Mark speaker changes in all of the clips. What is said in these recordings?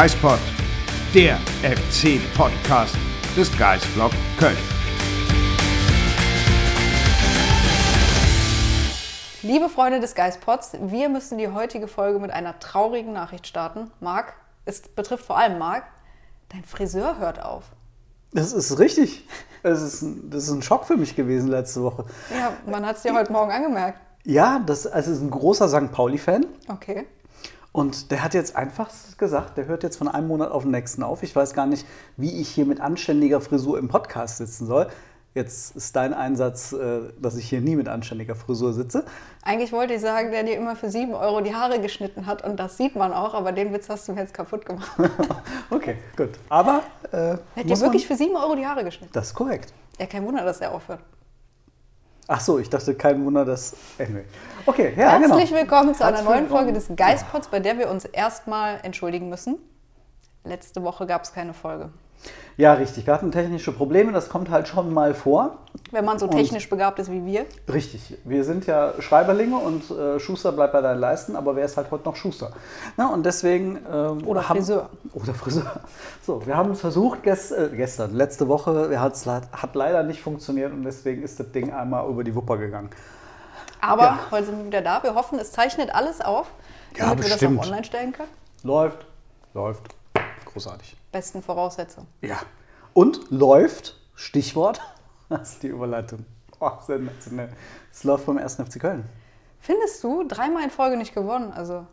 Speaker 1: Geispod, der FC-Podcast des Geisblog Köln.
Speaker 2: Liebe Freunde des Geistpods, wir müssen die heutige Folge mit einer traurigen Nachricht starten. Marc, es betrifft vor allem Marc, dein Friseur hört auf.
Speaker 3: Das ist richtig. Das ist, ein, das ist ein Schock für mich gewesen letzte Woche.
Speaker 2: Ja, man hat es dir heute Morgen angemerkt.
Speaker 3: Ja, das also ist ein großer St. Pauli-Fan.
Speaker 2: Okay.
Speaker 3: Und der hat jetzt einfach gesagt, der hört jetzt von einem Monat auf den nächsten auf. Ich weiß gar nicht, wie ich hier mit anständiger Frisur im Podcast sitzen soll. Jetzt ist dein Einsatz, äh, dass ich hier nie mit anständiger Frisur sitze.
Speaker 2: Eigentlich wollte ich sagen, der dir immer für 7 Euro die Haare geschnitten hat und das sieht man auch, aber den Witz hast du mir jetzt kaputt gemacht.
Speaker 3: okay, gut. Aber. Äh,
Speaker 2: Hat dir wirklich für 7 Euro die Haare geschnitten?
Speaker 3: Das ist korrekt.
Speaker 2: Ja, kein Wunder, dass er aufhört.
Speaker 3: Ach so, ich dachte, kein Wunder, dass. Anyway. Okay, ja,
Speaker 2: Herzlich
Speaker 3: genau.
Speaker 2: willkommen zu einer neuen Folge des Geistpods, bei der wir uns erstmal entschuldigen müssen. Letzte Woche gab es keine Folge.
Speaker 3: Ja, richtig. Wir hatten technische Probleme, das kommt halt schon mal vor.
Speaker 2: Wenn man so
Speaker 3: Und-
Speaker 2: technisch begabt ist wie wir.
Speaker 3: Richtig. Wir sind ja Schreiberlinge und äh, Schuster bleibt bei deinen Leisten, aber wer ist halt heute noch Schuster? Na, und deswegen. Ähm,
Speaker 2: Oder
Speaker 3: haben-
Speaker 2: Friseur.
Speaker 3: Oder Friseur. So, wir haben es versucht gest, äh, gestern, letzte Woche, ja, le- hat leider nicht funktioniert und deswegen ist das Ding einmal über die Wupper gegangen.
Speaker 2: Aber
Speaker 3: Ja.
Speaker 2: heute sind wir wieder da. Wir hoffen, es zeichnet alles auf,
Speaker 3: Ja,
Speaker 2: damit wir das auch online stellen können.
Speaker 3: Läuft, läuft. Großartig.
Speaker 2: Besten Voraussetzungen.
Speaker 3: Ja. Und läuft, Stichwort, das ist die Überleitung. Oh, sensationell. Es läuft beim 1. FC Köln.
Speaker 2: Findest du dreimal in Folge nicht gewonnen? Also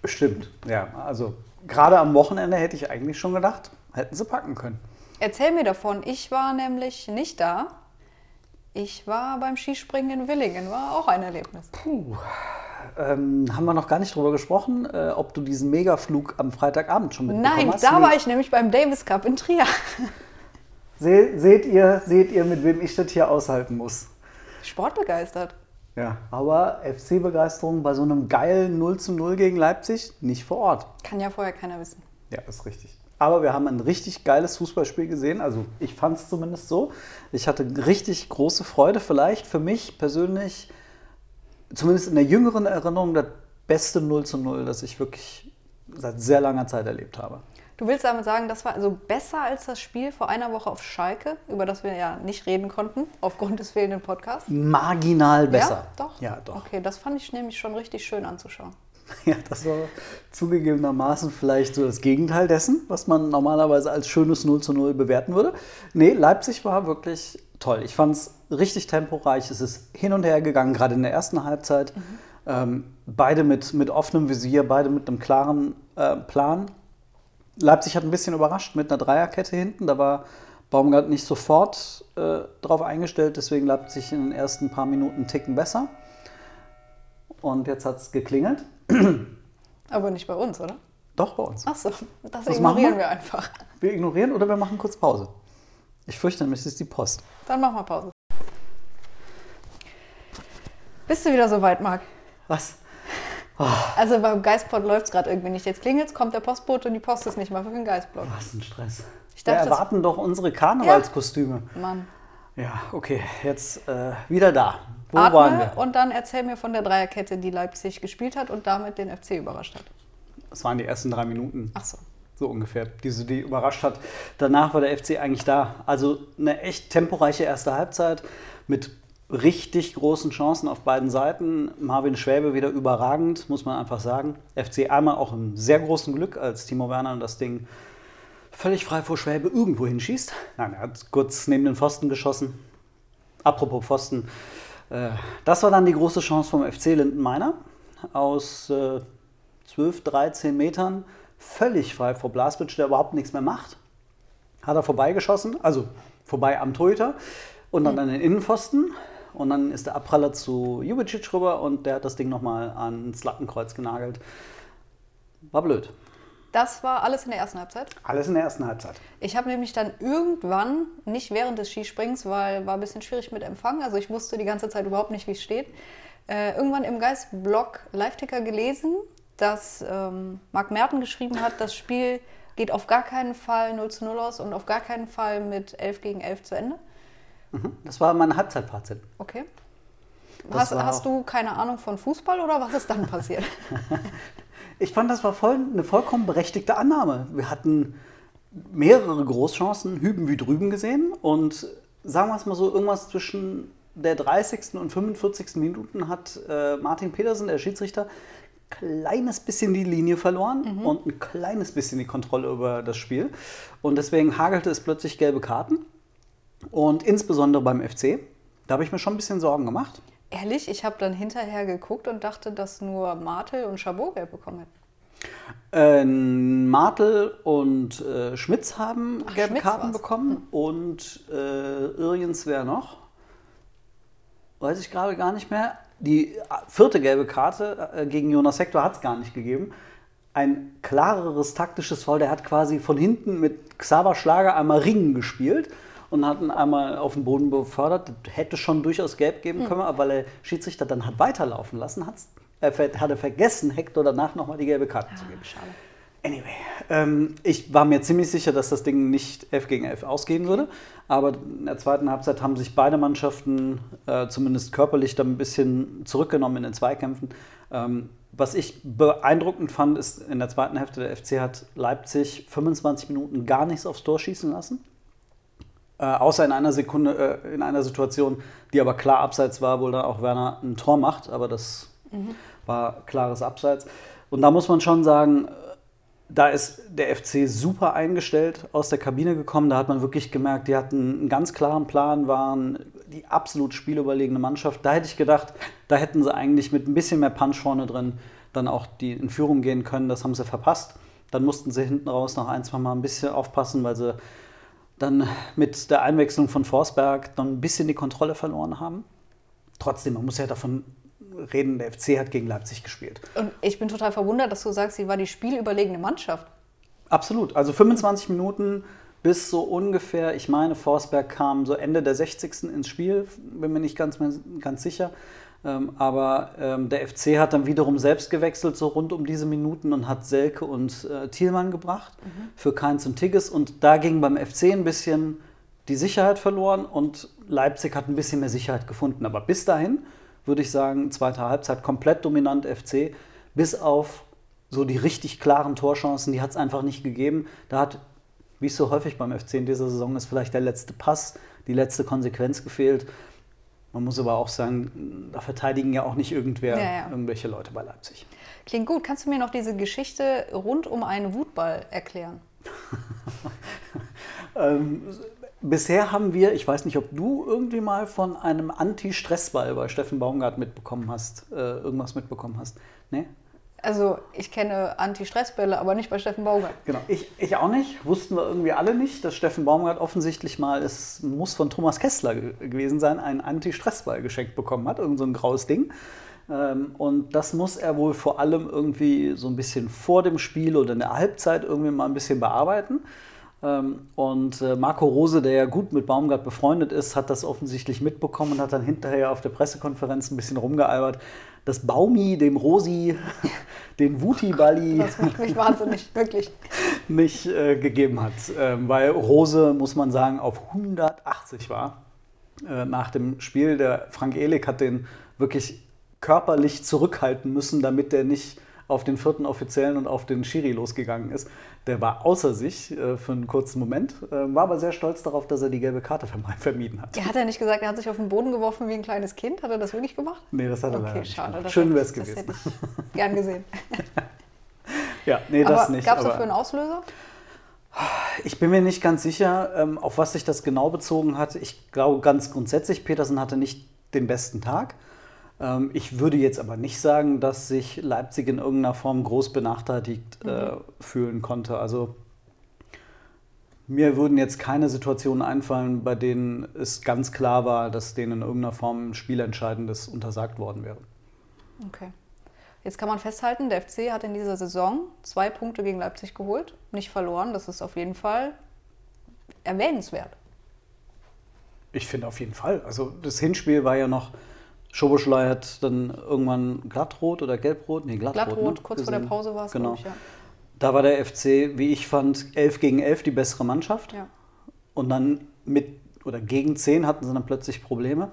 Speaker 3: Bestimmt, ja. Also gerade am Wochenende hätte ich eigentlich schon gedacht, hätten sie packen können.
Speaker 2: erzähl mir davon. Ich war nämlich nicht da. Ich war beim Skispringen in Willingen. War auch ein Erlebnis.
Speaker 3: Puh. Ähm, haben wir noch gar nicht drüber gesprochen, äh, ob du diesen Megaflug am Freitagabend schon mitbekommen
Speaker 2: Nein,
Speaker 3: hast?
Speaker 2: da
Speaker 3: Nee.
Speaker 2: war ich nämlich beim Davis Cup in Trier.
Speaker 3: Se seht, ihr, seht ihr, mit wem ich das hier aushalten muss?
Speaker 2: Sportbegeistert.
Speaker 3: Ja. Aber FC-Begeisterung bei so einem geilen 0 zu 0 gegen Leipzig nicht vor Ort.
Speaker 2: Kann ja vorher keiner wissen.
Speaker 3: Ja, ist richtig. Aber wir haben ein richtig geiles Fußballspiel gesehen. Also ich fand es zumindest so. Ich hatte richtig große Freude. Vielleicht für mich persönlich, zumindest in der jüngeren Erinnerung, das beste 0 zu 0, das ich wirklich seit sehr langer Zeit erlebt habe.
Speaker 2: Du willst damit sagen, das war also besser als das Spiel vor einer Woche auf Schalke, über das wir ja nicht reden konnten, aufgrund des fehlenden Podcasts?
Speaker 3: Marginal besser.
Speaker 2: Ja, doch.
Speaker 3: Ja, doch.
Speaker 2: Okay, das fand ich nämlich schon richtig schön anzuschauen.
Speaker 3: Ja, das war zugegebenermaßen vielleicht so das Gegenteil dessen, was man normalerweise als schönes 0 zu 0 bewerten würde. Nee, Leipzig war wirklich toll. Ich fand es richtig temporeich. Es ist hin und her gegangen, gerade in der ersten Halbzeit. Ähm, beide mit, mit offenem Visier, beide mit einem klaren äh, Plan. Leipzig hat ein bisschen überrascht mit einer Dreierkette hinten. Da war Baumgart nicht sofort äh, drauf eingestellt, deswegen Leipzig in den ersten paar Minuten einen Ticken besser. Und jetzt hat es geklingelt.
Speaker 2: Aber nicht bei uns, oder?
Speaker 3: Doch, bei uns.
Speaker 2: Achso, das
Speaker 3: Was
Speaker 2: ignorieren
Speaker 3: wir?
Speaker 2: wir einfach.
Speaker 3: Wir ignorieren oder wir machen kurz Pause. Ich fürchte es ist die Post.
Speaker 2: Dann machen wir Pause. Bist du wieder so weit, Marc?
Speaker 3: Was?
Speaker 2: Also beim Geistpod läuft es gerade irgendwie nicht. Jetzt klingelt kommt der Postbote und die Post ist nicht mal für den Geistblog.
Speaker 3: Was ein Stress.
Speaker 2: Ich
Speaker 3: Wir
Speaker 2: dachte, das-
Speaker 3: erwarten doch unsere Karnevalskostüme.
Speaker 2: Mann.
Speaker 3: Ja. okay, jetzt äh, wieder da. Wo waren
Speaker 2: Atme
Speaker 3: wir?
Speaker 2: und dann erzähl mir von der Dreierkette, die Leipzig gespielt hat und damit den FC überrascht hat.
Speaker 3: Das waren die ersten drei Minuten.
Speaker 2: Achso.
Speaker 3: So ungefähr, die sie die überrascht hat. Danach war der FC eigentlich da. Also eine echt temporeiche erste Halbzeit mit richtig großen Chancen auf beiden Seiten. Marvin Schwäbe wieder überragend, muss man einfach sagen. FC einmal auch im sehr großen Glück, als Timo Werner das Ding völlig frei vor Schwäbe irgendwo hinschießt. Nein, er hat kurz neben den Pfosten geschossen. Apropos Pfosten, äh, das war dann die große Chance vom FC Lindenmeiner. Aus äh, 12, 13 Metern, völlig frei vor Blaswitsch, der überhaupt nichts mehr macht. Hat er vorbeigeschossen, also vorbei am Torhüter und dann an den Innenpfosten. Und dann ist der Abpraller zu Jubicic rüber und der hat das Ding nochmal ans Lattenkreuz genagelt. War blöd.
Speaker 2: Das war alles in der ersten Halbzeit.
Speaker 3: Alles in der ersten Halbzeit.
Speaker 2: Ich habe nämlich dann irgendwann, nicht während des Skisprings, weil war ein bisschen schwierig mit Empfang, also ich wusste die ganze Zeit überhaupt nicht, wie es steht, äh, irgendwann im Geist-Blog Live-Ticker gelesen, dass ähm, Marc Merten geschrieben hat, das Spiel geht auf gar keinen Fall 0 zu 0 aus und auf gar keinen Fall mit 11 gegen 11 zu Ende.
Speaker 3: Das war mein Halbzeitfazit.
Speaker 2: Okay. Hast, hast du keine Ahnung von Fußball oder was ist dann passiert?
Speaker 3: Ich fand, das war voll, eine vollkommen berechtigte Annahme. Wir hatten mehrere Großchancen hüben wie drüben gesehen und sagen wir es mal so, irgendwas zwischen der 30. und 45. Minuten hat äh, Martin Petersen, der Schiedsrichter, kleines bisschen die Linie verloren mhm. und ein kleines bisschen die Kontrolle über das Spiel. Und deswegen hagelte es plötzlich gelbe Karten. Und insbesondere beim FC, da habe ich mir schon ein bisschen Sorgen gemacht.
Speaker 2: Ehrlich, ich habe dann hinterher geguckt und dachte, dass nur Martel und Chabot gelb bekommen hätten.
Speaker 3: Äh, Martel und äh, Schmitz haben Ach, gelbe Schmitz Karten war's. bekommen hm. und äh, Irjens wer noch? Weiß ich gerade gar nicht mehr. Die vierte gelbe Karte äh, gegen Jonas Hector hat es gar nicht gegeben. Ein klareres taktisches Foul. Der hat quasi von hinten mit Xaver Schlager einmal Ringen gespielt und hat ihn einmal auf den Boden befördert. Hätte schon durchaus gelb geben hm. können, aber weil der Schiedsrichter dann hat weiterlaufen lassen, hat's, hat er vergessen, Hector danach nochmal die gelbe Karte ah, zu geben. Schade. Anyway, ähm, ich war mir ziemlich sicher, dass das Ding nicht 11 gegen 11 ausgehen würde. Aber in der zweiten Halbzeit haben sich beide Mannschaften äh, zumindest körperlich dann ein bisschen zurückgenommen in den Zweikämpfen. Ähm, was ich beeindruckend fand, ist, in der zweiten Hälfte der FC hat Leipzig 25 Minuten gar nichts aufs Tor schießen lassen. Äh, außer in einer Sekunde, äh, in einer Situation, die aber klar abseits war, wo dann auch Werner ein Tor macht. Aber das mhm. war klares Abseits. Und da muss man schon sagen, da ist der FC super eingestellt aus der Kabine gekommen. Da hat man wirklich gemerkt, die hatten einen ganz klaren Plan, waren die absolut spielüberlegene Mannschaft. Da hätte ich gedacht, da hätten sie eigentlich mit ein bisschen mehr Punch vorne drin dann auch die in Führung gehen können. Das haben sie verpasst. Dann mussten sie hinten raus noch ein, zwei Mal ein bisschen aufpassen, weil sie dann mit der Einwechslung von Forsberg dann ein bisschen die Kontrolle verloren haben. Trotzdem, man muss ja davon reden, der FC hat gegen Leipzig gespielt.
Speaker 2: Und ich bin total verwundert, dass du sagst, sie war die spielüberlegene Mannschaft.
Speaker 3: Absolut. Also 25 Minuten bis so ungefähr, ich meine, Forsberg kam so Ende der 60. ins Spiel, bin mir nicht ganz, ganz sicher. Ähm, aber ähm, der FC hat dann wiederum selbst gewechselt, so rund um diese Minuten und hat Selke und äh, Thielmann gebracht mhm. für Keins und Tigges. Und da ging beim FC ein bisschen die Sicherheit verloren und Leipzig hat ein bisschen mehr Sicherheit gefunden. Aber bis dahin würde ich sagen, zweite Halbzeit komplett dominant FC, bis auf so die richtig klaren Torchancen, die hat es einfach nicht gegeben. Da hat, wie es so häufig beim FC in dieser Saison ist, vielleicht der letzte Pass, die letzte Konsequenz gefehlt. Man muss aber auch sagen, da verteidigen ja auch nicht irgendwer, ja, ja. irgendwelche Leute bei Leipzig.
Speaker 2: Klingt gut. Kannst du mir noch diese Geschichte rund um einen Wutball erklären?
Speaker 3: ähm, Bisher haben wir, ich weiß nicht, ob du irgendwie mal von einem Anti-Stressball bei Steffen Baumgart mitbekommen hast, äh, irgendwas mitbekommen hast. Nee?
Speaker 2: Also ich kenne Anti-Stressbälle, aber nicht bei Steffen Baumgart.
Speaker 3: Genau, ich, ich auch nicht. Wussten wir irgendwie alle nicht, dass Steffen Baumgart offensichtlich mal, es muss von Thomas Kessler gewesen sein, einen Anti-Stressball geschenkt bekommen hat, irgend so ein graues Ding. Ähm, und das muss er wohl vor allem irgendwie so ein bisschen vor dem Spiel oder in der Halbzeit irgendwie mal ein bisschen bearbeiten. Ähm, und äh, Marco Rose, der ja gut mit Baumgart befreundet ist, hat das offensichtlich mitbekommen und hat dann hinterher auf der Pressekonferenz ein bisschen rumgealbert, dass Baumi dem Rosi den Wuti-Balli.
Speaker 2: Das macht mich wahnsinnig, wirklich.
Speaker 3: nicht äh, gegeben hat. Ähm, weil Rose, muss man sagen, auf 180 war äh, nach dem Spiel. Der Frank Ehlig hat den wirklich körperlich zurückhalten müssen, damit der nicht auf den vierten Offiziellen und auf den Schiri losgegangen ist. Der war außer sich äh, für einen kurzen Moment, äh, war aber sehr stolz darauf, dass er die gelbe Karte vermieden hat.
Speaker 2: Ja, hat er nicht gesagt, er hat sich auf den Boden geworfen wie ein kleines Kind? Hat er das wirklich gemacht?
Speaker 3: Nee, das hat er okay, leider nicht schade, gemacht. Schön wäre es gewesen. Das hätte
Speaker 2: ich gern gesehen.
Speaker 3: ja, nee, das aber nicht.
Speaker 2: Gab es dafür einen Auslöser?
Speaker 3: Ich bin mir nicht ganz sicher, ähm, auf was sich das genau bezogen hat. Ich glaube ganz grundsätzlich, Petersen hatte nicht den besten Tag. Ähm, ich würde jetzt aber nicht sagen, dass sich Leipzig in irgendeiner Form groß benachteiligt äh, mhm. fühlen konnte. Also mir würden jetzt keine Situationen einfallen, bei denen es ganz klar war, dass denen in irgendeiner Form ein Spielentscheidendes untersagt worden wäre.
Speaker 2: Okay. Jetzt kann man festhalten, der FC hat in dieser Saison zwei Punkte gegen Leipzig geholt, nicht verloren. Das ist auf jeden Fall erwähnenswert.
Speaker 3: Ich finde auf jeden Fall. Also das Hinspiel war ja noch Schoboschlei hat dann irgendwann glattrot oder gelbrot?
Speaker 2: Nee, glattrot. Glattrot, ne? kurz gesehen. vor der Pause war es,
Speaker 3: genau. Ich, ja. Da war der FC, wie ich fand, 11 gegen 11 die bessere Mannschaft. Ja. Und dann mit oder gegen 10 hatten sie dann plötzlich Probleme.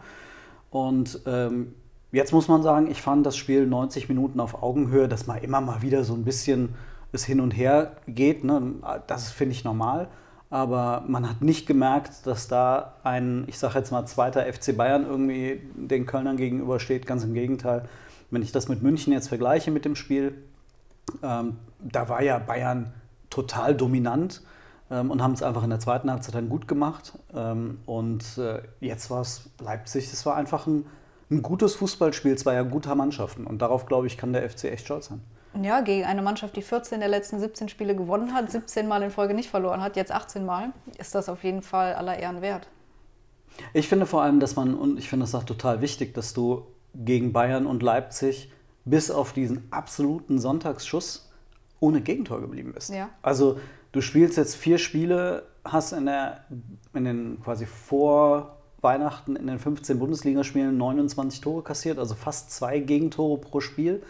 Speaker 3: Und ähm, jetzt muss man sagen, ich fand das Spiel 90 Minuten auf Augenhöhe, dass man immer mal wieder so ein bisschen es hin und her geht. Ne? Das finde ich normal. Aber man hat nicht gemerkt, dass da ein, ich sage jetzt mal, zweiter FC Bayern irgendwie den Kölnern gegenübersteht. Ganz im Gegenteil. Wenn ich das mit München jetzt vergleiche mit dem Spiel, ähm, da war ja Bayern total dominant ähm, und haben es einfach in der zweiten Halbzeit dann gut gemacht. Ähm, und äh, jetzt war es Leipzig, es war einfach ein, ein gutes Fußballspiel zweier guter Mannschaften. Und darauf, glaube ich, kann der FC echt stolz sein.
Speaker 2: Ja, gegen eine Mannschaft, die 14 der letzten 17 Spiele gewonnen hat, 17 Mal in Folge nicht verloren hat, jetzt 18 Mal, ist das auf jeden Fall aller Ehren wert.
Speaker 3: Ich finde vor allem, dass man, und ich finde es auch total wichtig, dass du gegen Bayern und Leipzig bis auf diesen absoluten Sonntagsschuss ohne Gegentor geblieben bist.
Speaker 2: Ja.
Speaker 3: Also du spielst jetzt vier Spiele, hast in, der, in den quasi vor Weihnachten in den 15 Bundesligaspielen 29 Tore kassiert, also fast zwei Gegentore pro Spiel.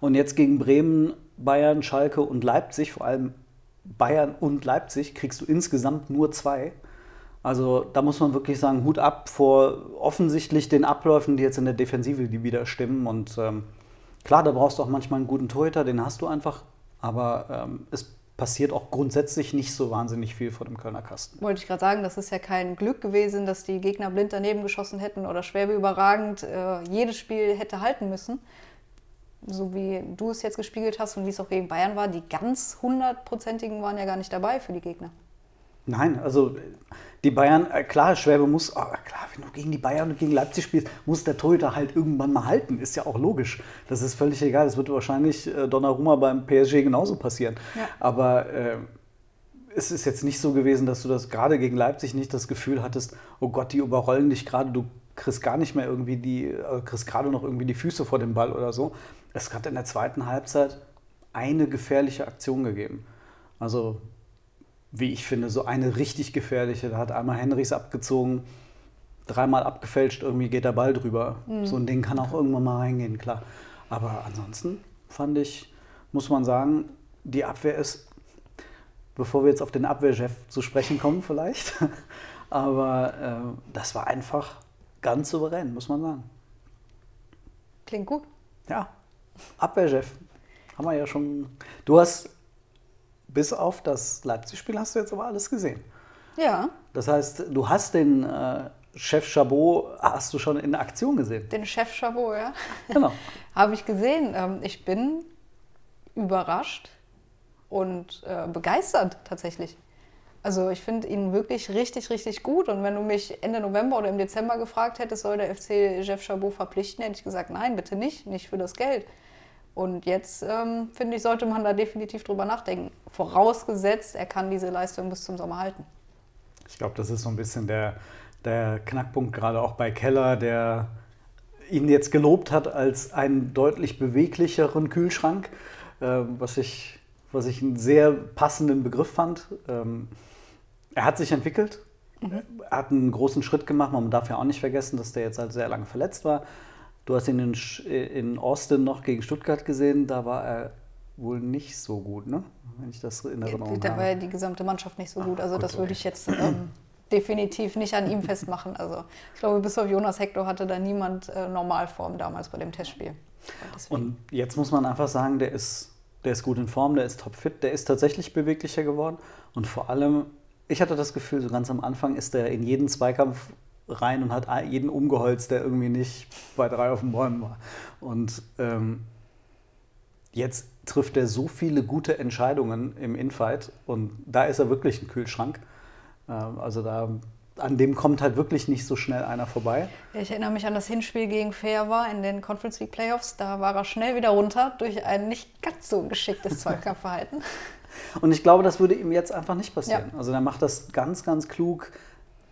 Speaker 3: Und jetzt gegen Bremen, Bayern, Schalke und Leipzig, vor allem Bayern und Leipzig, kriegst du insgesamt nur zwei. Also da muss man wirklich sagen, Hut ab vor offensichtlich den Abläufen, die jetzt in der Defensive die wieder stimmen. Und ähm, klar, da brauchst du auch manchmal einen guten Torhüter, den hast du einfach. Aber ähm, es passiert auch grundsätzlich nicht so wahnsinnig viel vor dem Kölner Kasten.
Speaker 2: Wollte ich gerade sagen, das ist ja kein Glück gewesen, dass die Gegner blind daneben geschossen hätten oder Schwäbe überragend äh, jedes Spiel hätte halten müssen. So wie du es jetzt gespiegelt hast und wie es auch gegen Bayern war, die ganz hundertprozentigen waren ja gar nicht dabei für die Gegner.
Speaker 3: Nein, also die Bayern, äh, klar, Schwäbe muss, oh, klar, wenn du gegen die Bayern und gegen Leipzig spielst, muss der Torhüter halt irgendwann mal halten. Ist ja auch logisch. Das ist völlig egal. Das wird wahrscheinlich äh, Donnarumma beim PSG genauso passieren.
Speaker 2: Ja.
Speaker 3: Aber äh, es ist jetzt nicht so gewesen, dass du das gerade gegen Leipzig nicht das Gefühl hattest, oh Gott, die überrollen dich gerade, du kriegst gar nicht mehr irgendwie die, äh, kriegst gerade noch irgendwie die Füße vor dem Ball oder so. Es hat in der zweiten Halbzeit eine gefährliche Aktion gegeben. Also wie ich finde, so eine richtig gefährliche. Da hat einmal Henrichs abgezogen, dreimal abgefälscht, irgendwie geht der Ball drüber. Mhm. So ein Ding kann auch irgendwann mal reingehen, klar. Aber ansonsten fand ich, muss man sagen, die Abwehr ist, bevor wir jetzt auf den Abwehrchef zu sprechen kommen vielleicht, aber äh, das war einfach ganz souverän, muss man sagen.
Speaker 2: Klingt gut.
Speaker 3: Ja, Abwehrchef. Haben wir ja schon. Du hast bis auf das Leipzig-Spiel hast du jetzt aber alles gesehen.
Speaker 2: Ja.
Speaker 3: Das heißt, du hast den äh, Chef Chabot, hast du schon in Aktion gesehen?
Speaker 2: Den Chef Chabot, ja.
Speaker 3: Genau.
Speaker 2: Habe ich gesehen. Ähm, ich bin überrascht und äh, begeistert tatsächlich. Also ich finde ihn wirklich richtig, richtig gut. Und wenn du mich Ende November oder im Dezember gefragt hättest, soll der FC Jeff Chabot verpflichten, hätte ich gesagt, nein, bitte nicht, nicht für das Geld. Und jetzt, ähm, finde ich, sollte man da definitiv drüber nachdenken. Vorausgesetzt, er kann diese Leistung bis zum Sommer halten.
Speaker 3: Ich glaube, das ist so ein bisschen der, der Knackpunkt, gerade auch bei Keller, der ihn jetzt gelobt hat als einen deutlich beweglicheren Kühlschrank, äh, was, ich, was ich einen sehr passenden Begriff fand. Ähm, er hat sich entwickelt, mhm. er hat einen großen Schritt gemacht. Man darf ja auch nicht vergessen, dass der jetzt halt sehr lange verletzt war. Du hast ihn in, in Austin noch gegen Stuttgart gesehen, da war er wohl nicht so gut, ne? wenn ich das in Erinnerung
Speaker 2: da
Speaker 3: habe.
Speaker 2: Da war ja die gesamte Mannschaft nicht so gut, also gut, das würde ich jetzt ähm, definitiv nicht an ihm festmachen. Also ich glaube, bis auf Jonas Hector hatte da niemand äh, Normalform damals bei dem Testspiel.
Speaker 3: Und jetzt muss man einfach sagen, der ist, der ist gut in Form, der ist topfit, der ist tatsächlich beweglicher geworden und vor allem, ich hatte das Gefühl, so ganz am Anfang ist er in jeden Zweikampf rein und hat jeden umgeholzt, der irgendwie nicht bei drei auf den Bäumen war. Und ähm, jetzt trifft er so viele gute Entscheidungen im Infight und da ist er wirklich ein Kühlschrank. Ähm, also da an dem kommt halt wirklich nicht so schnell einer vorbei.
Speaker 2: Ich erinnere mich an das Hinspiel gegen Fairwa in den Conference League Playoffs. Da war er schnell wieder runter durch ein nicht ganz so geschicktes Zweikampfverhalten.
Speaker 3: Und ich glaube, das würde ihm jetzt einfach nicht passieren. Ja. Also er macht das ganz, ganz klug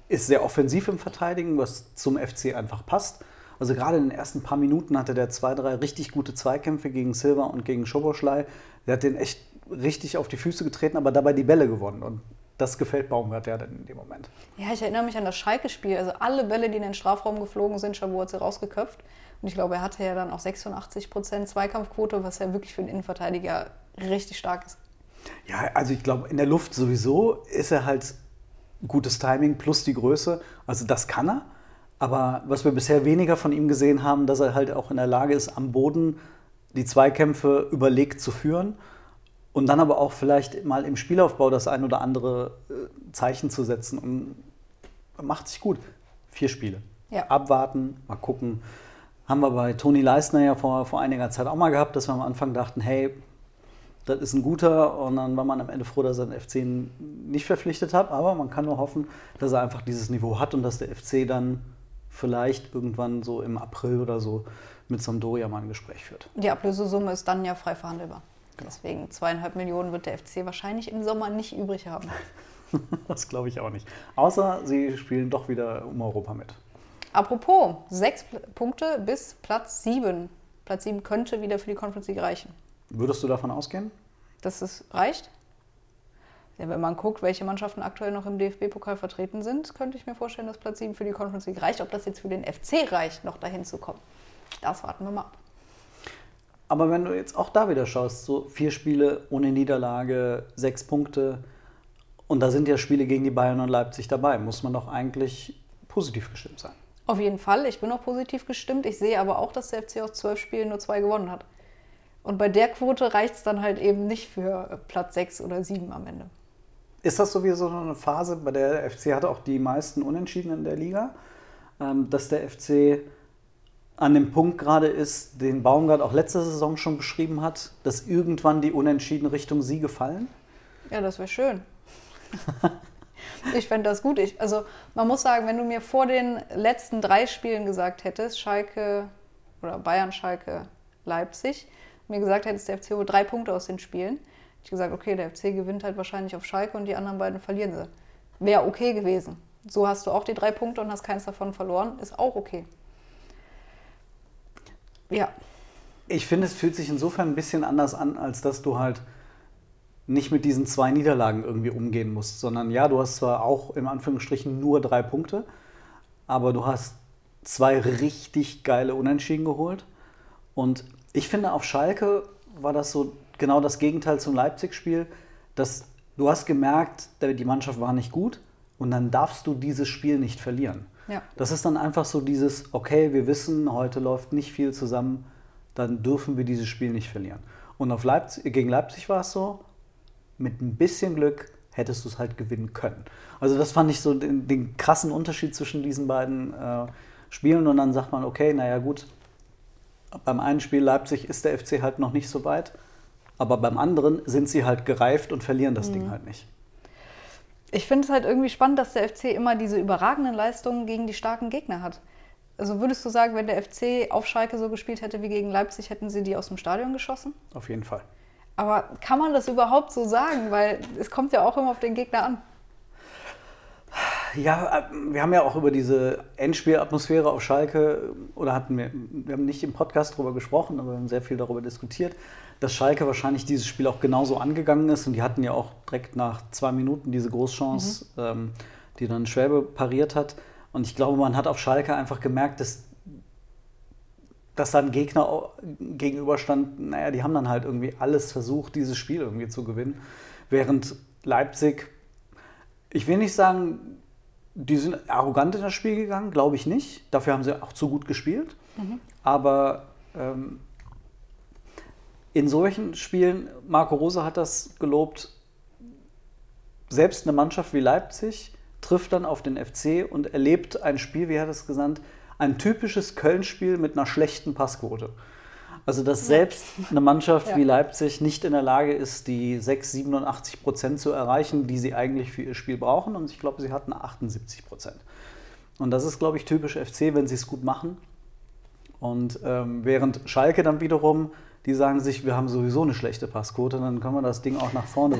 Speaker 3: ist sehr offensiv im Verteidigen, was zum FC einfach passt. Also gerade in den ersten paar Minuten hatte der zwei, drei richtig gute Zweikämpfe gegen Silva und gegen Schoboschlei. Der hat den echt richtig auf die Füße getreten, aber dabei die Bälle gewonnen. Und das gefällt Baumgart ja dann in dem Moment.
Speaker 2: Ja, ich erinnere mich an das Schalke-Spiel. Also alle Bälle, die in den Strafraum geflogen sind, Chabot hat sie rausgeköpft. Und ich glaube, er hatte ja dann auch 86 Prozent Zweikampfquote, was ja wirklich für einen Innenverteidiger richtig stark ist.
Speaker 3: Ja, also ich glaube, in der Luft sowieso ist er halt gutes Timing plus die Größe. Also das kann er. Aber was wir bisher weniger von ihm gesehen haben, dass er halt auch in der Lage ist, am Boden die Zweikämpfe überlegt zu führen und dann aber auch vielleicht mal im Spielaufbau das ein oder andere äh, Zeichen zu setzen. Und macht sich gut. Vier Spiele.
Speaker 2: Ja.
Speaker 3: Abwarten, mal gucken. Haben wir bei Toni Leisner ja vor, vor einiger Zeit auch mal gehabt, dass wir am Anfang dachten, hey, das ist ein guter und dann war man am Ende froh, dass er den FC nicht verpflichtet hat. Aber man kann nur hoffen, dass er einfach dieses Niveau hat und dass der FC dann vielleicht irgendwann so im April oder so mit Sampdoria mal ein Gespräch führt.
Speaker 2: Die Ablösesumme ist dann ja frei verhandelbar. Deswegen zweieinhalb Millionen wird der FC wahrscheinlich im Sommer nicht übrig haben.
Speaker 3: das glaube ich auch nicht. Außer sie spielen doch wieder um Europa mit.
Speaker 2: Apropos, sechs Punkte bis Platz sieben. Platz sieben könnte wieder für die Conference League reichen.
Speaker 3: Würdest du davon ausgehen?
Speaker 2: Dass es reicht? Ja, wenn man guckt, welche Mannschaften aktuell noch im DFB-Pokal vertreten sind, könnte ich mir vorstellen, dass Platz 7 für die Conference League reicht. Ob das jetzt für den FC reicht, noch dahin zu kommen, das warten wir mal ab.
Speaker 3: Aber wenn du jetzt auch da wieder schaust, so vier Spiele ohne Niederlage, sechs Punkte und da sind ja Spiele gegen die Bayern und Leipzig dabei, muss man doch eigentlich positiv gestimmt sein.
Speaker 2: Auf jeden Fall, ich bin auch positiv gestimmt. Ich sehe aber auch, dass der FC aus zwölf Spielen nur zwei gewonnen hat. Und bei der Quote reicht es dann halt eben nicht für Platz sechs oder sieben am Ende.
Speaker 3: Ist das sowieso eine Phase, bei der der FC hatte auch die meisten Unentschieden in der Liga, ähm, dass der FC an dem Punkt gerade ist, den Baumgart auch letzte Saison schon beschrieben hat, dass irgendwann die Unentschieden Richtung Siege fallen?
Speaker 2: Ja, das wäre schön. ich fände das gut. Ich, also man muss sagen, wenn du mir vor den letzten drei Spielen gesagt hättest, Schalke oder Bayern, Schalke, Leipzig, mir gesagt hättest, der FC holt drei Punkte aus den Spielen, hätte ich gesagt, okay, der FC gewinnt halt wahrscheinlich auf Schalke und die anderen beiden verlieren sie. Wäre okay gewesen. So hast du auch die drei Punkte und hast keins davon verloren, ist auch okay. Ja.
Speaker 3: Ich finde, es fühlt sich insofern ein bisschen anders an, als dass du halt nicht mit diesen zwei Niederlagen irgendwie umgehen musst, sondern ja, du hast zwar auch im Anführungsstrichen nur drei Punkte, aber du hast zwei richtig geile Unentschieden geholt. Und ich finde, auf Schalke war das so genau das Gegenteil zum Leipzig-Spiel, dass du hast gemerkt, die Mannschaft war nicht gut und dann darfst du dieses Spiel nicht verlieren.
Speaker 2: Ja.
Speaker 3: Das ist dann einfach so dieses, okay, wir wissen, heute läuft nicht viel zusammen, dann dürfen wir dieses Spiel nicht verlieren. Und auf Leipzig, gegen Leipzig war es so, mit ein bisschen Glück hättest du es halt gewinnen können. Also das fand ich so den, den krassen Unterschied zwischen diesen beiden äh, Spielen. Und dann sagt man, okay, naja gut, beim einen Spiel Leipzig ist der FC halt noch nicht so weit, aber beim anderen sind sie halt gereift und verlieren das mhm. Ding halt nicht.
Speaker 2: Ich finde es halt irgendwie spannend, dass der FC immer diese überragenden Leistungen gegen die starken Gegner hat. Also würdest du sagen, wenn der FC auf Schalke so gespielt hätte wie gegen Leipzig, hätten sie die aus dem Stadion geschossen?
Speaker 3: Auf jeden Fall.
Speaker 2: Aber kann man das überhaupt so sagen? Weil es kommt ja auch immer auf den Gegner an.
Speaker 3: Ja, äh, wir haben ja auch über diese Endspielatmosphäre auf Schalke, oder hatten wir, wir haben nicht im Podcast darüber gesprochen, aber wir haben sehr viel darüber diskutiert, dass Schalke wahrscheinlich dieses Spiel auch genauso angegangen ist. Und die hatten ja auch direkt nach zwei Minuten diese Großchance, mhm. ähm, die dann Schwäbe pariert hat. Und ich glaube, man hat auf Schalke einfach gemerkt, dass, dass da ein Gegner gegenüberstand, naja, die haben dann halt irgendwie alles versucht, dieses Spiel irgendwie zu gewinnen. Während Leipzig, ich will nicht sagen, die sind arrogant in das Spiel gegangen, glaube ich nicht. Dafür haben sie auch zu gut gespielt. Mhm. Aber ähm, in solchen Spielen, Marco Rose hat das gelobt, selbst eine Mannschaft wie Leipzig trifft dann auf den FC und erlebt ein Spiel, wie hat es genannt, ein typisches Köln-Spiel mit einer schlechten Passquote. Also, dass selbst eine Mannschaft ja. wie Leipzig nicht in der Lage ist, die 6, 87 Prozent zu erreichen, die sie eigentlich für ihr Spiel brauchen. Und ich glaube, sie hatten 78 Prozent. Und das ist, glaube ich, typisch FC, wenn sie es gut machen. Und ähm, während Schalke dann wiederum die sagen sich, wir haben sowieso eine schlechte Passquote, dann können wir das Ding auch nach vorne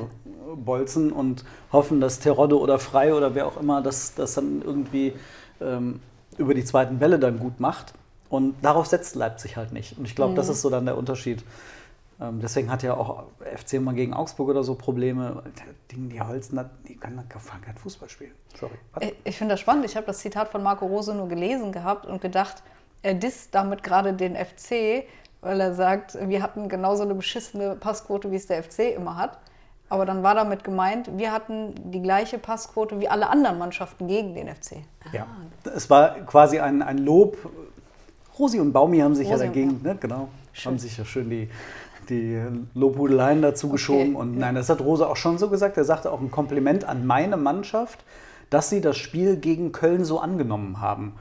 Speaker 3: bolzen und hoffen, dass Terodde oder Frei oder wer auch immer das, das dann irgendwie ähm, über die zweiten Bälle dann gut macht. Und darauf setzt Leipzig halt nicht. Und ich glaube, mhm. das ist so dann der Unterschied. Ähm, deswegen hat ja auch FC mal gegen Augsburg oder so Probleme. Die, die Holzen, die können kein Fußball spielen. Sorry.
Speaker 2: Ich, ich finde das spannend. Ich habe das Zitat von Marco Rose nur gelesen gehabt und gedacht, er disst damit gerade den FC, weil er sagt, wir hatten genauso eine beschissene Passquote, wie es der FC immer hat. Aber dann war damit gemeint, wir hatten die gleiche Passquote wie alle anderen Mannschaften gegen den FC.
Speaker 3: Ja, es war quasi ein, ein Lob. Rosi und Baumi haben sich
Speaker 2: Rosi
Speaker 3: ja dagegen, ne, genau, haben sich ja schön die, die Lobhudeleien dazu geschoben. Und nein, das hat Rose auch schon so gesagt. Er sagte auch ein Kompliment an meine Mannschaft, dass sie das Spiel gegen Köln so angenommen haben.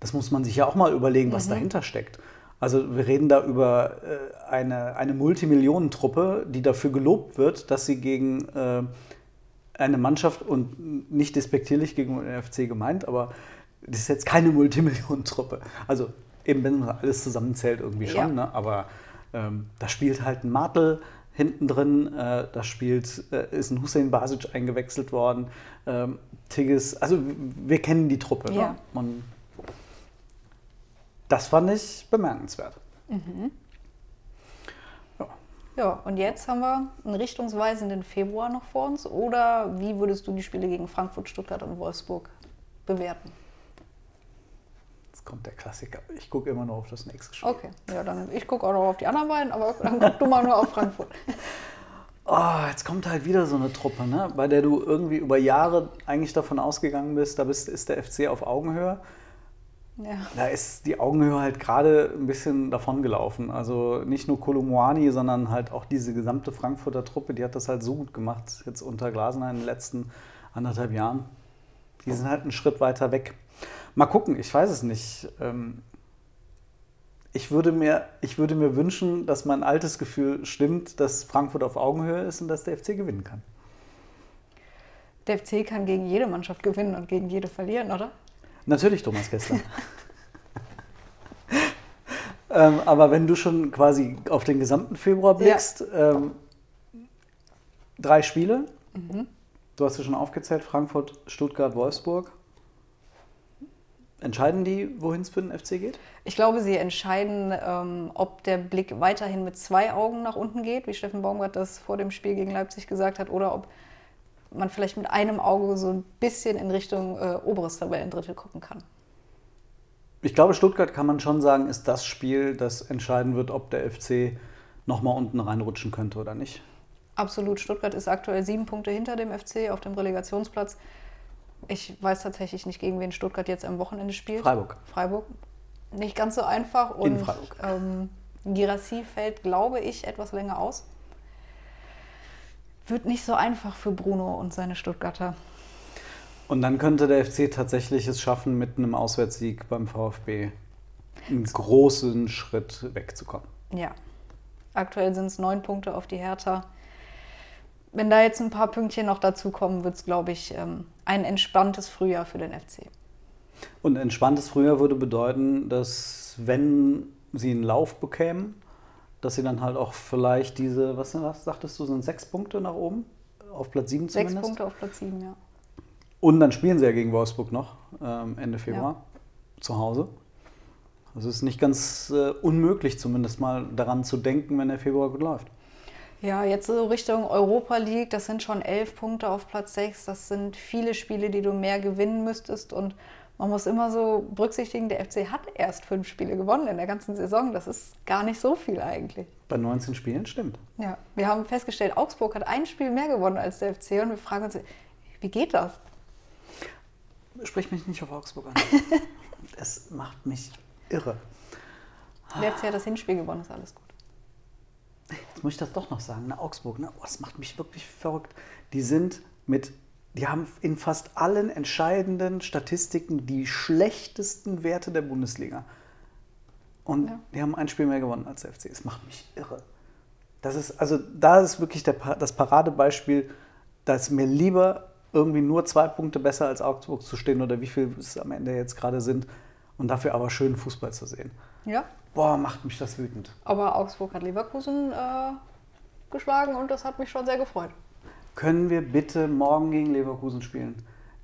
Speaker 3: Das muss man sich ja auch mal überlegen, was dahinter steckt. Also wir reden da über äh, eine, eine Multimillionentruppe, die dafür gelobt wird, dass sie gegen äh, eine Mannschaft und nicht despektierlich gegen den FC gemeint, aber das ist jetzt keine Multimillionentruppe. Also eben, wenn man alles zusammenzählt, irgendwie schon,
Speaker 2: Ja.
Speaker 3: ne? aber ähm, da spielt halt ein Martel hinten drin, äh, da spielt, äh, ist ein Hussein Basic eingewechselt worden, ähm, Tigges, also wir kennen die Truppe.
Speaker 2: Ja.
Speaker 3: Ne? Und das fand ich bemerkenswert.
Speaker 2: Ja, und jetzt haben wir einen richtungsweisenden Februar noch vor uns. Oder wie würdest du die Spiele gegen Frankfurt, Stuttgart und Wolfsburg bewerten?
Speaker 3: Jetzt kommt der Klassiker. Ich gucke immer nur auf das nächste Spiel.
Speaker 2: Okay, ja, dann ich gucke auch noch auf die anderen beiden, aber dann guck du mal nur auf Frankfurt.
Speaker 3: Oh, jetzt kommt halt wieder so eine Truppe, ne? bei der du irgendwie über Jahre eigentlich davon ausgegangen bist, da bist, ist der FC auf Augenhöhe.
Speaker 2: Ja.
Speaker 3: Da ist die Augenhöhe halt gerade ein bisschen davon gelaufen. Also nicht nur Kolumwani, sondern halt auch diese gesamte Frankfurter Truppe, die hat das halt so gut gemacht, jetzt unter Glasner in den letzten anderthalb Jahren. Die sind halt einen Schritt weiter weg. Mal gucken, ich weiß es nicht. Ähm, Ich würde, mir, ich würde mir wünschen, dass mein altes Gefühl stimmt, dass Frankfurt auf Augenhöhe ist und dass der FC gewinnen kann.
Speaker 2: Der FC kann gegen jede Mannschaft gewinnen und gegen jede verlieren, oder?
Speaker 3: Natürlich Thomas Kessler. ähm, aber wenn du schon quasi auf den gesamten Februar blickst, ähm, drei Spiele, du hast ja schon aufgezählt, Frankfurt, Stuttgart, Wolfsburg. Entscheiden die, wohin es für den FC geht?
Speaker 2: Ich glaube, sie entscheiden, ähm, ob der Blick weiterhin mit zwei Augen nach unten geht, wie Steffen Baumgart das vor dem Spiel gegen Leipzig gesagt hat, oder ob man vielleicht mit einem Auge so ein bisschen in Richtung äh, oberes Tabellendrittel gucken kann.
Speaker 3: Ich glaube, Stuttgart kann man schon sagen, ist das Spiel, das entscheiden wird, ob der FC nochmal unten reinrutschen könnte oder nicht.
Speaker 2: Absolut, Stuttgart ist aktuell sieben Punkte hinter dem FC auf dem Relegationsplatz. Ich weiß tatsächlich nicht, gegen wen Stuttgart jetzt am Wochenende spielt.
Speaker 3: Freiburg.
Speaker 2: Freiburg. Nicht ganz so einfach.
Speaker 3: In
Speaker 2: Und
Speaker 3: Freiburg.
Speaker 2: ähm, Girassi fällt, glaube ich, etwas länger aus. Wird nicht so einfach für Bruno und seine Stuttgarter.
Speaker 3: Und dann könnte der FC tatsächlich es schaffen, mit einem Auswärtssieg beim VfB einen großen Schritt wegzukommen.
Speaker 2: Ja. Aktuell sind es neun Punkte auf die Hertha. Wenn da jetzt ein paar Pünktchen noch dazukommen, wird es, glaube ich, ähm, ein entspanntes Frühjahr für den FC.
Speaker 3: Und entspanntes Frühjahr würde bedeuten, dass wenn sie einen Lauf bekämen, dass sie dann halt auch vielleicht diese, was, was sagtest du, sind sechs Punkte nach oben? Auf Platz sieben
Speaker 2: Sechs
Speaker 3: zumindest?
Speaker 2: Punkte auf Platz sieben, ja.
Speaker 3: Und dann spielen sie ja gegen Wolfsburg noch ähm, Ende Februar zu Hause. Also es ist nicht ganz äh, unmöglich, zumindest mal daran zu denken, wenn der Februar gut läuft.
Speaker 2: Ja, jetzt so Richtung Europa League, das sind schon elf Punkte auf Platz sechs. Das sind viele Spiele, die du mehr gewinnen müsstest. Und man muss immer so berücksichtigen, der FC hat erst fünf Spiele gewonnen in der ganzen Saison. Das ist gar nicht so viel eigentlich.
Speaker 3: Bei 19 Spielen stimmt.
Speaker 2: Ja, wir haben festgestellt, Augsburg hat ein Spiel mehr gewonnen als der FC. Und wir fragen uns, wie geht das?
Speaker 3: Sprich mich nicht auf Augsburg an. Es macht mich irre.
Speaker 2: Der FC hat das Hinspiel gewonnen, ist alles gut.
Speaker 3: Muss ich das doch noch sagen, ne? Augsburg, ne? oh, das macht mich wirklich verrückt. Die sind mit, die haben in fast allen entscheidenden Statistiken die schlechtesten Werte der Bundesliga. Und
Speaker 2: Ja.
Speaker 3: die haben ein Spiel mehr gewonnen als der FC. Es macht mich irre. Das ist, also da ist wirklich der, das Paradebeispiel, da ist mir lieber irgendwie nur zwei Punkte besser als Augsburg zu stehen oder wie viel es am Ende jetzt gerade sind und dafür aber schönen Fußball zu sehen.
Speaker 2: Ja,
Speaker 3: Boah, macht mich das wütend.
Speaker 2: aber Augsburg hat Leverkusen äh, geschlagen und das hat mich schon sehr gefreut.
Speaker 3: Können wir bitte morgen gegen Leverkusen spielen?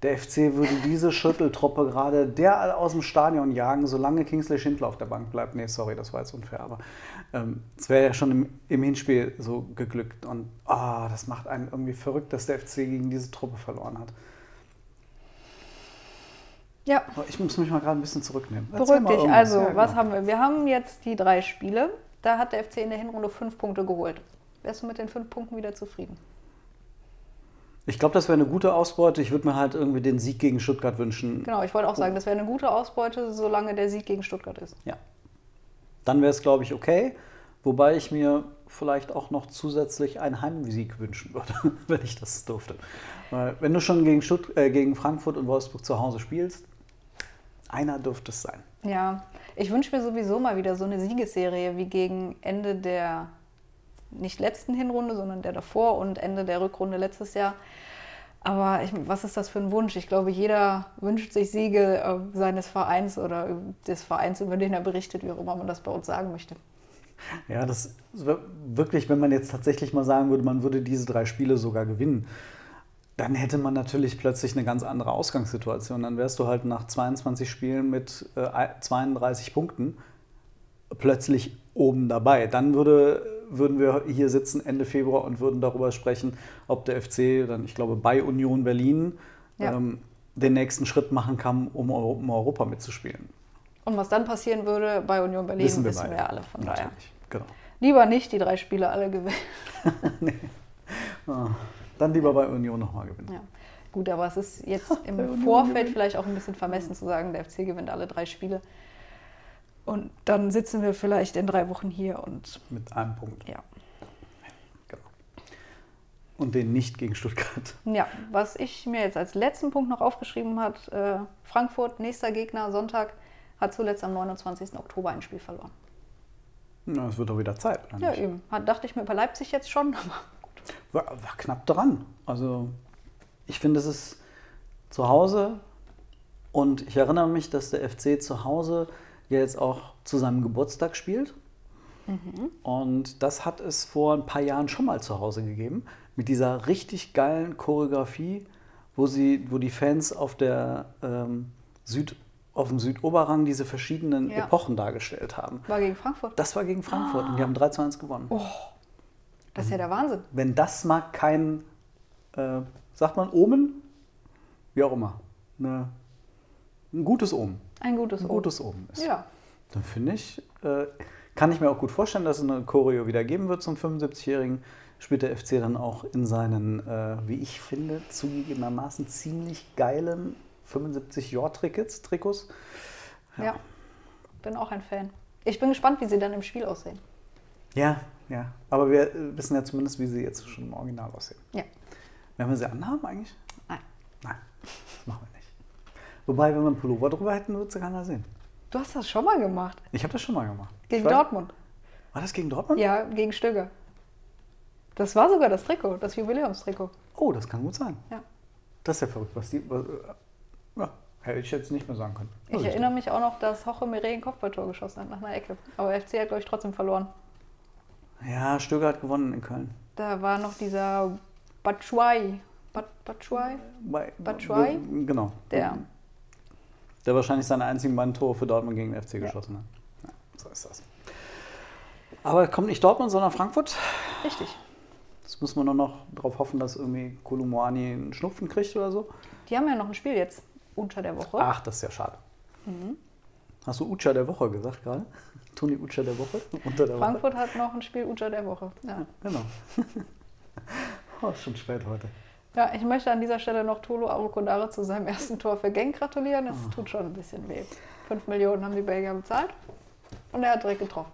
Speaker 3: Der FC würde diese Schütteltruppe gerade derall aus dem Stadion jagen, solange Kingsley Schindler auf der Bank bleibt. Nee, sorry, das war jetzt unfair, aber ähm, es wäre ja schon im, im Hinspiel so geglückt. Und ah, das macht einen irgendwie verrückt, dass der FC gegen diese Truppe verloren hat.
Speaker 2: Ja,
Speaker 3: ich muss mich mal gerade ein bisschen zurücknehmen.
Speaker 2: Beruhig dich. Also,
Speaker 3: Ja,
Speaker 2: was
Speaker 3: genau.
Speaker 2: haben wir? Wir haben jetzt die drei Spiele. Da hat der FC in der Hinrunde fünf Punkte geholt. Wärst du mit den fünf Punkten wieder zufrieden?
Speaker 3: Ich glaube, das wäre eine gute Ausbeute. Ich würde mir halt irgendwie den Sieg gegen Stuttgart wünschen.
Speaker 2: Genau, ich wollte auch sagen, das wäre eine gute Ausbeute, solange der Sieg gegen Stuttgart ist.
Speaker 3: Ja. Dann wäre es, glaube ich, okay. Wobei ich mir vielleicht auch noch zusätzlich einen Heimsieg wünschen würde, wenn ich das durfte. Weil wenn du schon gegen, Stutt äh, gegen Frankfurt und Wolfsburg zu Hause spielst, einer dürfte es sein.
Speaker 2: Ja, ich wünsche mir sowieso mal wieder so eine Siegesserie wie gegen Ende der nicht letzten Hinrunde, sondern der davor und Ende der Rückrunde letztes Jahr. Aber ich, was ist das für ein Wunsch? Ich glaube, jeder wünscht sich Siege äh, seines Vereins oder des Vereins, über den er berichtet, wie auch immer man das bei uns sagen möchte.
Speaker 3: Ja, das wirklich, wenn man jetzt tatsächlich mal sagen würde, man würde diese drei Spiele sogar gewinnen, dann hätte man natürlich plötzlich eine ganz andere Ausgangssituation. Dann wärst du halt nach 22 Spielen mit äh, 32 Punkten plötzlich oben dabei. Dann würde, würden wir hier sitzen Ende Februar und würden darüber sprechen, ob der FC dann, ich glaube, bei Union Berlin ja. ähm, den nächsten Schritt machen kann, um, um, Europa mitzuspielen.
Speaker 2: Und was dann passieren würde bei Union Berlin,
Speaker 3: wissen wir,
Speaker 2: wissen wir alle. Von daher.
Speaker 3: Genau.
Speaker 2: Lieber nicht die drei Spiele alle gewinnen.
Speaker 3: nee. oh. Dann lieber bei Union nochmal gewinnen.
Speaker 2: Ja. Gut, aber es ist jetzt im Vorfeld vielleicht auch ein bisschen vermessen zu sagen, der FC gewinnt alle drei Spiele. Und dann sitzen wir vielleicht in drei Wochen hier und.
Speaker 3: Mit einem Punkt.
Speaker 2: Ja.
Speaker 3: Genau. Und den nicht gegen Stuttgart.
Speaker 2: Ja, was ich mir jetzt als letzten Punkt noch aufgeschrieben habe: äh, Frankfurt, nächster Gegner, Sonntag, hat zuletzt am 29. Oktober ein Spiel verloren.
Speaker 3: Na, es wird doch wieder Zeit.
Speaker 2: ja, eben. Hat, dachte ich mir bei Leipzig jetzt schon, aber
Speaker 3: war, war knapp dran. Also ich finde, es ist zu Hause und ich erinnere mich, dass der FC zu Hause ja jetzt auch zu seinem Geburtstag spielt. Mhm. Und das hat es vor ein paar Jahren schon mal zu Hause gegeben, mit dieser richtig geilen Choreografie, wo, sie, wo die Fans auf, der, ähm, Süd, auf dem Südoberrang diese verschiedenen ja. Epochen dargestellt haben.
Speaker 2: War gegen Frankfurt?
Speaker 3: Das war gegen Frankfurt ah. und die haben 3 zu 1 gewonnen.
Speaker 2: Oh. Das ist ja der Wahnsinn.
Speaker 3: Wenn das mal kein, äh, sagt man Omen? Wie auch immer. Eine, ein gutes Omen.
Speaker 2: Ein gutes
Speaker 3: ein
Speaker 2: Omen.
Speaker 3: gutes Omen ist.
Speaker 2: Ja.
Speaker 3: Dann finde ich, äh, kann ich mir auch gut vorstellen, dass es eine Choreo wieder geben wird zum 75-Jährigen. Spielt der FC dann auch in seinen, äh, wie ich finde, zugegebenermaßen ziemlich geilen 75 Jahr-Trikots. Trikots.
Speaker 2: Ja. ja, bin auch ein Fan. Ich bin gespannt, wie sie dann im Spiel aussehen.
Speaker 3: Ja, ja. Aber wir wissen ja zumindest, wie sie jetzt schon im Original aussehen.
Speaker 2: Ja.
Speaker 3: Werden wir sie anhaben eigentlich?
Speaker 2: Nein.
Speaker 3: Nein, das machen wir nicht. Wobei, wenn wir einen Pullover drüber hätten, würde es keiner sehen.
Speaker 2: Du hast das schon mal gemacht.
Speaker 3: Ich habe das schon mal gemacht.
Speaker 2: Gegen Dortmund.
Speaker 3: War das gegen Dortmund?
Speaker 2: Ja, gegen Stöger. Das war sogar das Trikot, das Jubiläumstrikot.
Speaker 3: Oh, das kann gut sein.
Speaker 2: Ja.
Speaker 3: Das ist ja verrückt, was die. Was, ja, hätte ich jetzt nicht mehr sagen können.
Speaker 2: Ich erinnere mich auch noch, dass Hoche Mire ein Kopfballtor geschossen hat nach einer Ecke. Aber FC hat, glaube ich, trotzdem verloren.
Speaker 3: Ja, Stöger hat gewonnen in Köln.
Speaker 2: Da war noch dieser Batshuayi. Batshuayi? Batshuayi?
Speaker 3: Genau.
Speaker 2: Der.
Speaker 3: Der wahrscheinlich seine einzigen beiden Tore für Dortmund gegen den FC geschossen hat. Ja, so ist das. Aber kommt nicht Dortmund, sondern Frankfurt?
Speaker 2: Richtig.
Speaker 3: Jetzt muss man nur noch darauf hoffen, dass irgendwie Kolumani einen Schnupfen kriegt oder so.
Speaker 2: Die haben ja noch ein Spiel jetzt unter der Woche.
Speaker 3: Ach, das ist ja schade. Mhm. Hast du Ucha der Woche gesagt gerade? Toni Ucha der Woche?
Speaker 2: Unter der Frankfurt Woche. hat noch ein Spiel Ucha der Woche. Ja, ja
Speaker 3: genau. oh, ist schon spät heute.
Speaker 2: Ja, ich möchte an dieser Stelle noch Tolo Arukondare zu seinem ersten Tor für Genk gratulieren. Das oh. tut schon ein bisschen weh. Fünf Millionen haben die Belgier bezahlt und er hat direkt getroffen.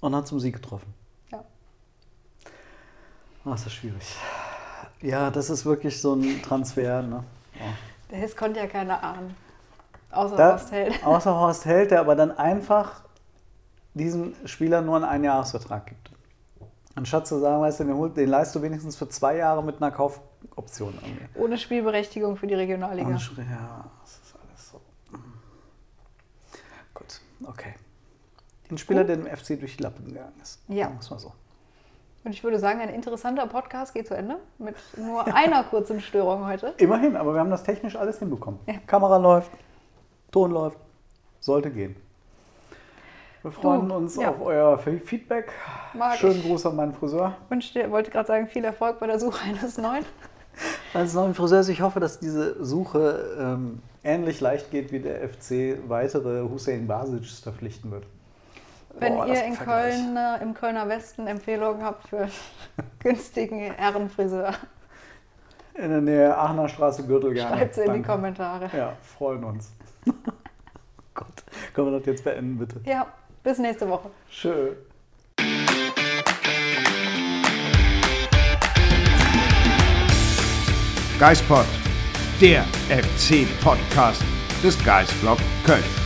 Speaker 3: Und hat zum Sieg getroffen.
Speaker 2: Ja.
Speaker 3: Oh, das ist schwierig. Ja, das ist wirklich so ein Transfer. Ne? Oh.
Speaker 2: Das konnte ja keiner ahnen. Außer da, Horst Held.
Speaker 3: Außer Horst Held, der aber dann einfach diesem Spieler nur einen Einjahresvertrag gibt. Anstatt zu sagen, weißt du, den, den leist du wenigstens für zwei Jahre mit einer Kaufoption irgendwie.
Speaker 2: Ohne Spielberechtigung für die Regionalliga.
Speaker 3: Ohne, ja, das ist alles so. Gut, okay. Ein Spieler, der dem FC durch die Lappen gegangen ist.
Speaker 2: Ja.
Speaker 3: Muss man so.
Speaker 2: Und ich würde sagen, ein interessanter Podcast geht zu Ende. Mit nur einer kurzen Störung heute.
Speaker 3: Immerhin, aber wir haben das technisch alles hinbekommen. Ja. Kamera läuft, Ton läuft, sollte gehen. Wir freuen du, uns ja. auf euer Feedback. Mag Schönen ich. Gruß an meinen Friseur.
Speaker 2: Ich wollte gerade sagen, viel Erfolg bei der Suche eines neuen.
Speaker 3: Eines neuen Friseurs. Ich hoffe, dass diese Suche ähm, ähnlich leicht geht, wie der FC weitere Hussein Basic verpflichten wird.
Speaker 2: Wenn Boah, ihr in Köln, äh, im Kölner Westen Empfehlungen habt für günstigen Herrenfriseur.
Speaker 3: In der Nähe Aachener Straße, Gürtel gerne.
Speaker 2: Schreibt es in die
Speaker 3: Danke.
Speaker 2: Kommentare.
Speaker 3: Ja, freuen uns. Können wir das jetzt beenden, bitte?
Speaker 2: Ja, bis nächste Woche.
Speaker 3: Schön.
Speaker 1: Geispod, der FC-Podcast des Geisblog Köln.